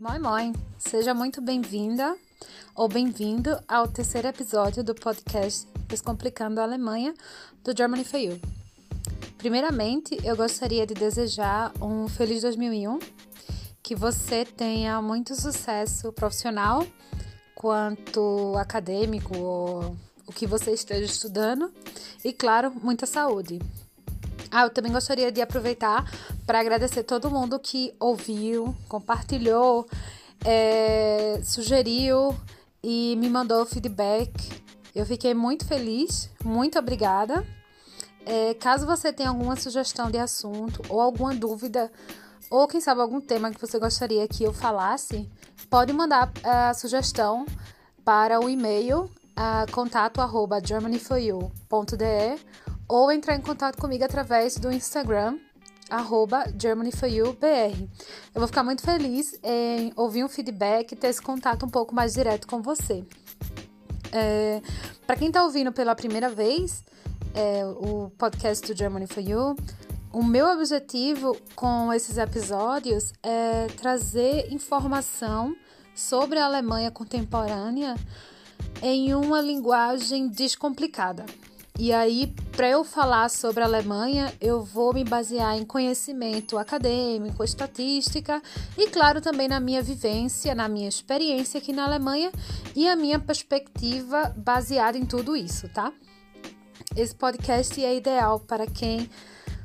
Moi Moi, seja muito bem-vinda ou bem-vindo ao terceiro episódio do podcast Descomplicando a Alemanha do Germany for You. Primeiramente, eu gostaria de desejar um feliz 2001, que você tenha muito sucesso profissional quanto acadêmico ou o que você esteja estudando e, claro, muita saúde. Ah, eu também gostaria de aproveitar para agradecer todo mundo que ouviu, compartilhou, é, sugeriu e me mandou feedback. Eu fiquei muito feliz, muito obrigada. É, caso você tenha alguma sugestão de assunto ou alguma dúvida, ou quem sabe algum tema que você gostaria que eu falasse, pode mandar a sugestão para o e-mail uh, contato germanyforyou.de ou entrar em contato comigo através do Instagram, GermanyForYouBR. Eu vou ficar muito feliz em ouvir um feedback e ter esse contato um pouco mais direto com você. É, Para quem está ouvindo pela primeira vez é, o podcast do Germany for You, o meu objetivo com esses episódios é trazer informação sobre a Alemanha contemporânea em uma linguagem descomplicada. E aí, para eu falar sobre a Alemanha, eu vou me basear em conhecimento acadêmico, estatística e, claro, também na minha vivência, na minha experiência aqui na Alemanha e a minha perspectiva baseada em tudo isso, tá? Esse podcast é ideal para quem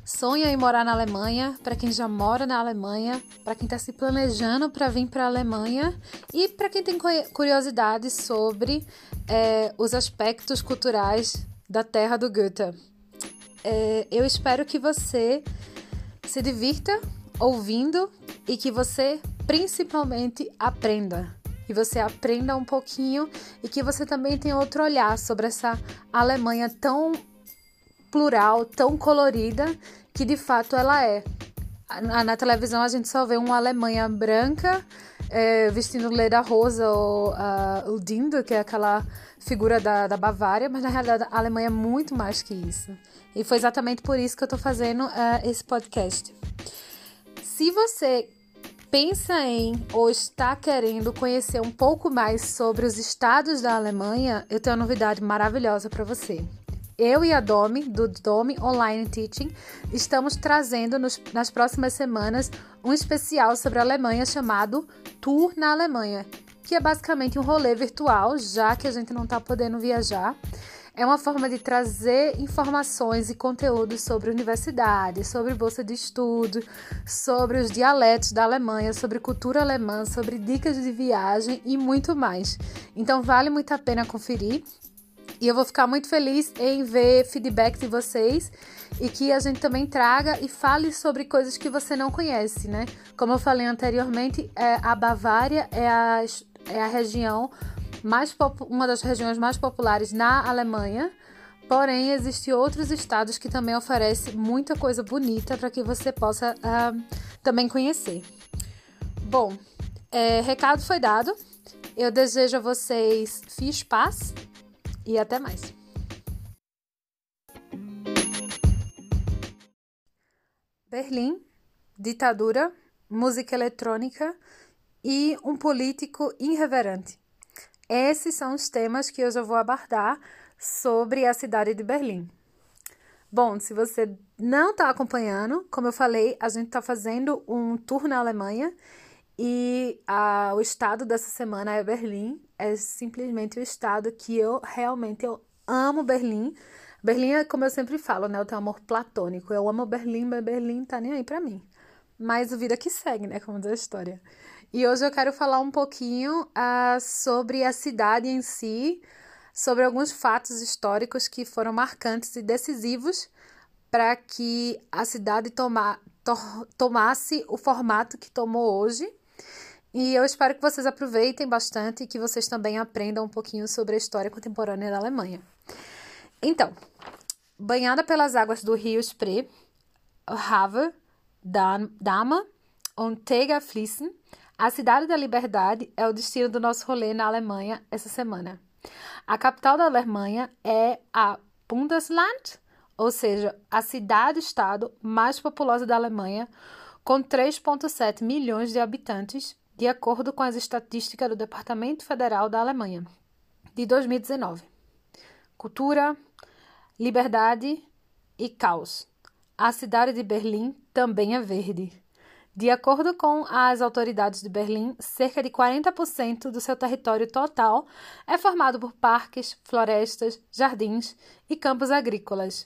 sonha em morar na Alemanha, para quem já mora na Alemanha, para quem está se planejando para vir para a Alemanha e para quem tem curiosidade sobre é, os aspectos culturais da terra do Goethe. É, eu espero que você se divirta ouvindo e que você principalmente aprenda. Que você aprenda um pouquinho e que você também tenha outro olhar sobre essa Alemanha tão plural, tão colorida, que de fato ela é. Na televisão a gente só vê uma Alemanha branca é, vestindo leda rosa ou uh, o Dindo, que é aquela figura da, da Bavária, mas na realidade a Alemanha é muito mais que isso. E foi exatamente por isso que eu estou fazendo uh, esse podcast. Se você pensa em ou está querendo conhecer um pouco mais sobre os estados da Alemanha, eu tenho uma novidade maravilhosa para você. Eu e a Domi, do Domi Online Teaching, estamos trazendo nos, nas próximas semanas um especial sobre a Alemanha chamado Tour na Alemanha, que é basicamente um rolê virtual, já que a gente não está podendo viajar. É uma forma de trazer informações e conteúdos sobre universidade, sobre bolsa de estudo, sobre os dialetos da Alemanha, sobre cultura alemã, sobre dicas de viagem e muito mais. Então vale muito a pena conferir. E eu vou ficar muito feliz em ver feedback de vocês e que a gente também traga e fale sobre coisas que você não conhece, né? Como eu falei anteriormente, é, a Bavária é a, é a região mais uma das regiões mais populares na Alemanha. Porém, existem outros estados que também oferecem muita coisa bonita para que você possa uh, também conhecer. Bom, é, recado foi dado. Eu desejo a vocês fiz paz e até mais. Berlim, ditadura, música eletrônica e um político irreverente. Esses são os temas que hoje eu vou abordar sobre a cidade de Berlim. Bom, se você não está acompanhando, como eu falei, a gente está fazendo um tour na Alemanha e a, o estado dessa semana é Berlim. É simplesmente o estado que eu realmente eu amo Berlim. Berlim é como eu sempre falo, né? Eu tenho amor platônico. Eu amo Berlim, mas Berlim tá nem aí pra mim. Mas o vida que segue, né? Como diz a história. E hoje eu quero falar um pouquinho uh, sobre a cidade em si, sobre alguns fatos históricos que foram marcantes e decisivos para que a cidade toma, to, tomasse o formato que tomou hoje e eu espero que vocês aproveitem bastante e que vocês também aprendam um pouquinho sobre a história contemporânea da Alemanha. Então, banhada pelas águas do rio Spree, Havel, Dama und Tega Fließen, a Cidade da Liberdade é o destino do nosso rolê na Alemanha essa semana. A capital da Alemanha é a Bundesland, ou seja, a cidade-estado mais populosa da Alemanha, com 3,7 milhões de habitantes de acordo com as estatísticas do Departamento Federal da Alemanha, de 2019. Cultura, liberdade e caos. A cidade de Berlim também é verde. De acordo com as autoridades de Berlim, cerca de 40% do seu território total é formado por parques, florestas, jardins e campos agrícolas.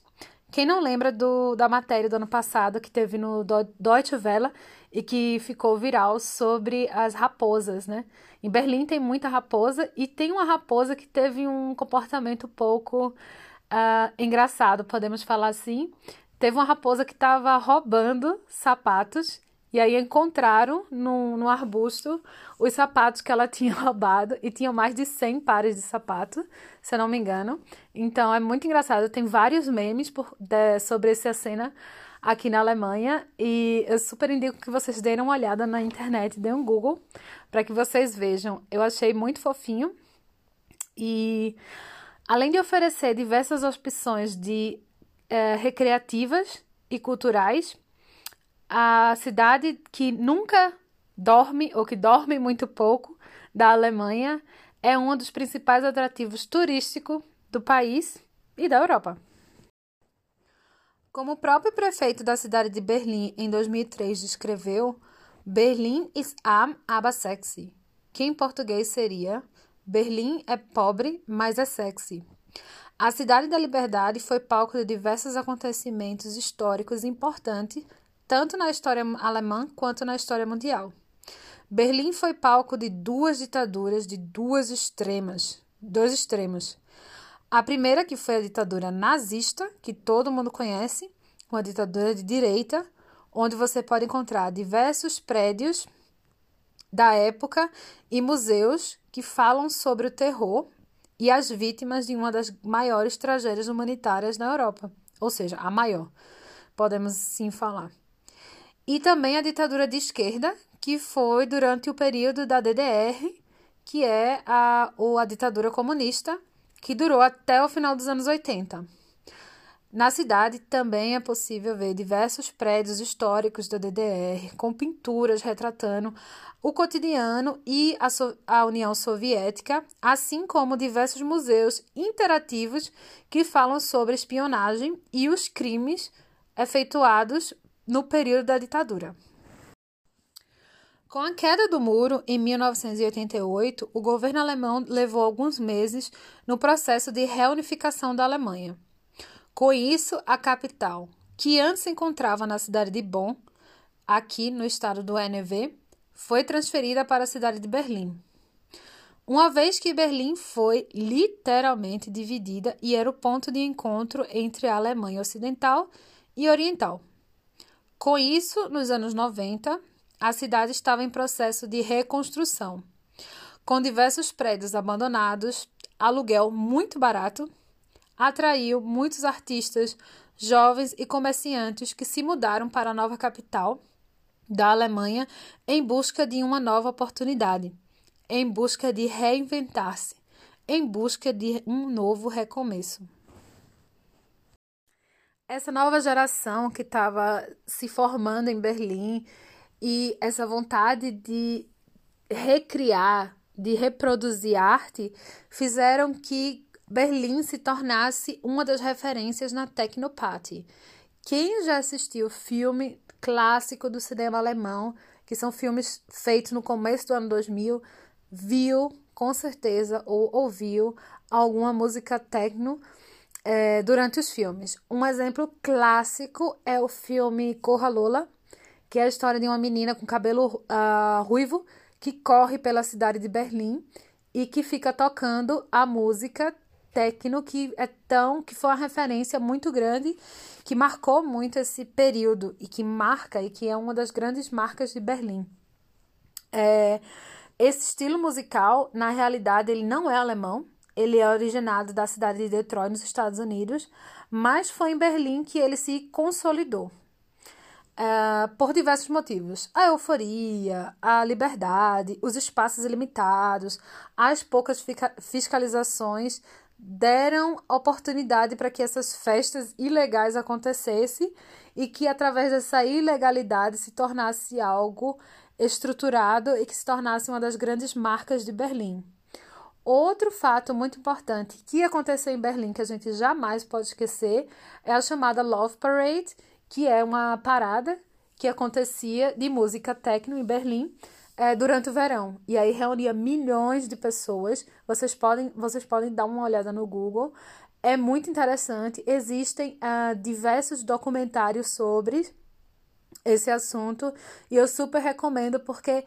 Quem não lembra do, da matéria do ano passado que teve no Deutsche Welle e que ficou viral sobre as raposas, né? Em Berlim tem muita raposa e tem uma raposa que teve um comportamento pouco uh, engraçado, podemos falar assim. Teve uma raposa que estava roubando sapatos e aí encontraram no, no arbusto os sapatos que ela tinha roubado e tinham mais de 100 pares de sapato, se eu não me engano. Então é muito engraçado, tem vários memes por, de, sobre essa cena aqui na Alemanha e eu super indico que vocês deem uma olhada na internet, deem um Google para que vocês vejam. Eu achei muito fofinho e além de oferecer diversas opções de é, recreativas e culturais, a cidade que nunca dorme ou que dorme muito pouco da Alemanha é um dos principais atrativos turísticos do país e da Europa. Como o próprio prefeito da cidade de Berlim em 2003 descreveu, Berlim ist arm, aber sexy, que em português seria Berlim é pobre, mas é sexy. A Cidade da Liberdade foi palco de diversos acontecimentos históricos importantes, tanto na história alemã quanto na história mundial. Berlim foi palco de duas ditaduras de duas extremas, dois extremos. A primeira que foi a ditadura nazista, que todo mundo conhece, uma ditadura de direita, onde você pode encontrar diversos prédios da época e museus que falam sobre o terror e as vítimas de uma das maiores tragédias humanitárias na Europa, ou seja, a maior, podemos sim falar. E também a ditadura de esquerda, que foi durante o período da DDR, que é a, ou a ditadura comunista, que durou até o final dos anos 80. Na cidade também é possível ver diversos prédios históricos da DDR, com pinturas retratando o cotidiano e a, so a, União Soviética, assim como diversos museus interativos que falam sobre espionagem e os crimes efetuados no período da ditadura. Com a queda do muro em 1988, o governo alemão levou alguns meses no processo de reunificação da Alemanha. Com isso, a capital, que antes se encontrava na cidade de Bonn, aqui no estado do NV, foi transferida para a cidade de Berlim. Uma vez que Berlim foi literalmente dividida e era o ponto de encontro entre a Alemanha Ocidental e Oriental. Com isso, nos anos 90, a cidade estava em processo de reconstrução, com diversos prédios abandonados, aluguel muito barato atraiu muitos artistas, jovens e comerciantes que se mudaram para a nova capital da Alemanha em busca de uma nova oportunidade, em busca de reinventar-se, em busca de um novo recomeço. Essa nova geração que estava se formando em Berlim e essa vontade de recriar, de reproduzir arte, fizeram que Berlim se tornasse uma das referências na Technoparty. Quem já assistiu filme clássico do cinema alemão, que são filmes feitos no começo do ano 2000, viu com certeza ou ouviu alguma música techno é, durante os filmes. Um exemplo clássico é o filme Corra Lola, que é a história de uma menina com cabelo uh, ruivo que corre pela cidade de Berlim e que fica tocando a música techno que é tão que foi uma referência muito grande que marcou muito esse período e que marca e que é uma das grandes marcas de Berlim. É, esse estilo musical, na realidade, ele não é alemão, ele é originado da cidade de Detroit, nos Estados Unidos, mas foi em Berlim que ele se consolidou. Uh, por diversos motivos. A euforia, a liberdade, os espaços ilimitados, as poucas fiscalizações deram oportunidade para que essas festas ilegais acontecessem e que através dessa ilegalidade se tornasse algo estruturado e que se tornasse uma das grandes marcas de Berlim. Outro fato muito importante que aconteceu em Berlim, que a gente jamais pode esquecer, é a chamada Love Parade, que é uma parada que acontecia de música techno em Berlim é, durante o verão. E aí reunia milhões de pessoas. Vocês podem, vocês podem dar uma olhada no Google. É muito interessante. Existem uh, diversos documentários sobre esse assunto e eu super recomendo porque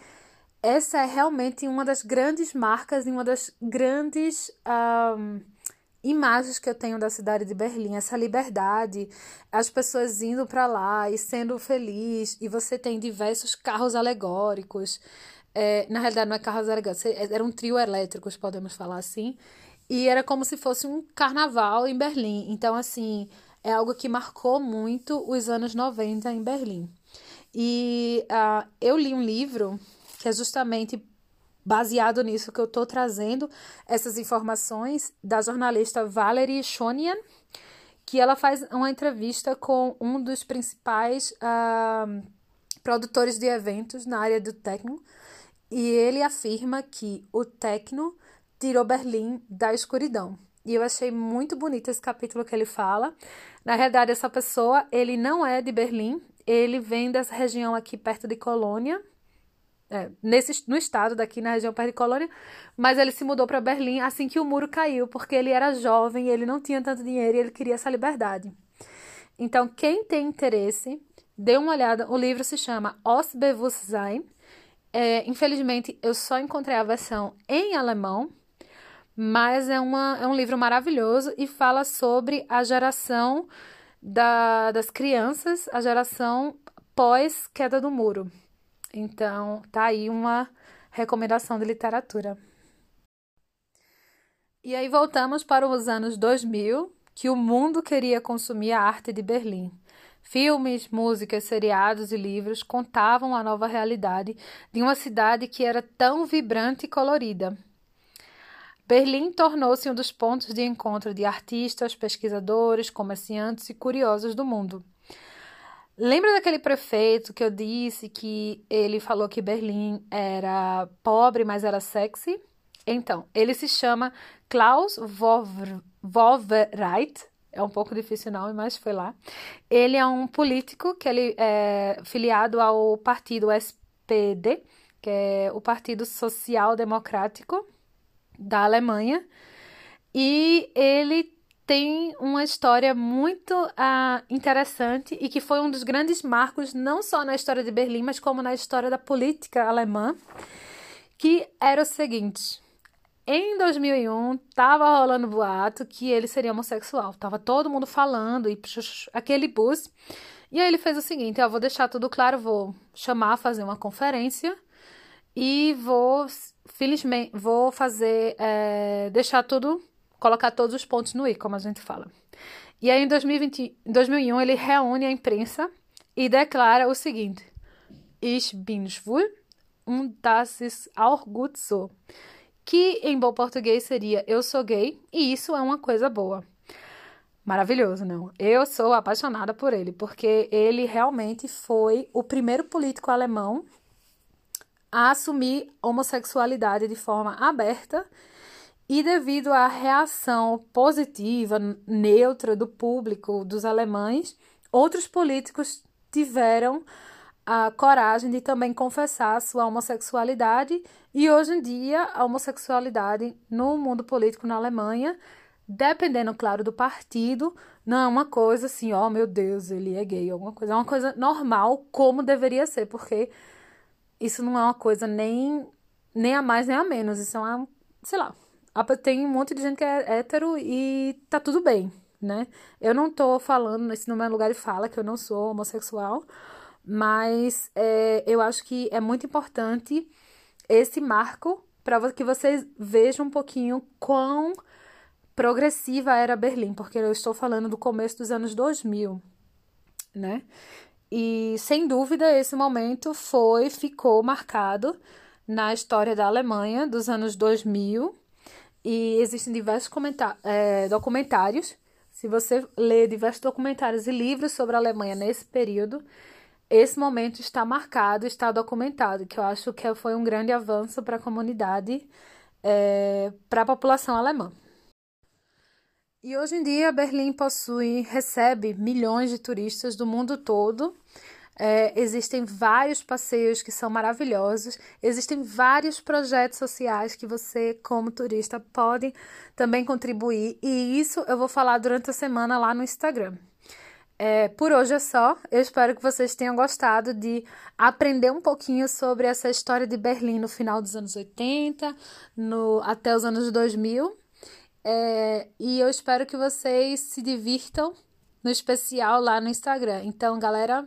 essa é realmente uma das grandes marcas e uma das grandes um, imagens que eu tenho da cidade de Berlim, essa liberdade, as pessoas indo para lá e sendo feliz, e você tem diversos carros alegóricos. É, na realidade, não é carros alegóricos, era um trio elétricos, podemos falar assim. E era como se fosse um carnaval em Berlim. Então, assim, é algo que marcou muito os anos 90 em Berlim. E uh, eu li um livro que é justamente baseado nisso que eu estou trazendo essas informações da jornalista Valerie Shonian, que ela faz uma entrevista com um dos principais uh, produtores de eventos na área do techno, e ele afirma que o techno tirou Berlim da escuridão. E eu achei muito bonito esse capítulo que ele fala. Na realidade, essa pessoa, ele não é de Berlim, ele vem dessa região aqui perto de Colônia, é, nesse, no estado daqui na região perto de Colônia, mas ele se mudou para Berlim assim que o muro caiu, porque ele era jovem, ele não tinha tanto dinheiro e ele queria essa liberdade. Então, quem tem interesse, dê uma olhada. O livro se chama Os Bewusstsein. É, infelizmente, eu só encontrei a versão em alemão, mas é, uma, é um livro maravilhoso e fala sobre a geração da, das crianças, a geração pós queda do muro. Então, tá aí uma recomendação de literatura. E aí voltamos para os anos 2000, que o mundo queria consumir a arte de Berlim. Filmes, músicas, seriados e livros contavam a nova realidade de uma cidade que era tão vibrante e colorida. Berlim tornou-se um dos pontos de encontro de artistas, pesquisadores, comerciantes e curiosos do mundo. Lembra daquele prefeito que eu disse que ele falou que Berlim era pobre, mas era sexy? Então, ele se chama Klaus Wowereit. É um pouco difícil o nome, mas foi lá. Ele é um político que ele é filiado ao partido SPD, que é o Partido Social Democrático da Alemanha. E ele tem uma história muito uh, interessante e que foi um dos grandes marcos, não só na história de Berlim, mas como na história da política alemã, que era o seguinte. Em 2001, tava rolando boato que ele seria homossexual. Tava todo mundo falando e aquele bus. E aí ele fez o seguinte: eu vou deixar tudo claro, vou chamar, fazer uma conferência e vou, felizmente, vou fazer, é, deixar tudo colocar todos os pontos no i, como a gente fala. E aí, em 2020, 2001, ele reúne a imprensa e declara o seguinte: Ich bin schwul und das ist auch gut so. Que em bom português seria eu sou gay e isso é uma coisa boa. Maravilhoso, não? Eu sou apaixonada por ele, porque ele realmente foi o primeiro político alemão a assumir homossexualidade de forma aberta e devido à reação positiva, neutra do público dos alemães, outros políticos tiveram a coragem de também confessar sua homossexualidade e hoje em dia a homossexualidade no mundo político na Alemanha, dependendo, claro, do partido, não é uma coisa assim, ó, oh, meu Deus, ele é gay, alguma coisa, é uma coisa normal como deveria ser, porque isso não é uma coisa nem nem a mais nem a menos, isso é uma, sei lá, tem um monte de gente que é hétero e tá tudo bem, né? Eu não tô falando, esse não é lugar de fala, que eu não sou homossexual, mas é, eu acho que é muito importante esse marco para que vocês vejam um pouquinho quão progressiva era Berlim, porque eu estou falando do começo dos anos 2000, né? E sem dúvida esse momento foi, ficou marcado na história da Alemanha dos anos 2000 e existem diversos é, documentários. Se você ler diversos documentários e livros sobre a Alemanha nesse período, esse momento está marcado, está documentado, que eu acho que foi um grande avanço para a comunidade, é, para a população alemã. E hoje em dia, Berlim possui, recebe milhões de turistas do mundo todo. É, existem vários passeios que são maravilhosos, existem vários projetos sociais que você, como turista, pode também contribuir, e isso eu vou falar durante a semana lá no Instagram. É, por hoje é só. Eu espero que vocês tenham gostado de aprender um pouquinho sobre essa história de Berlim no final dos anos 80, no, até os anos 2000. É, e eu espero que vocês se divirtam no especial lá no Instagram. Então, galera,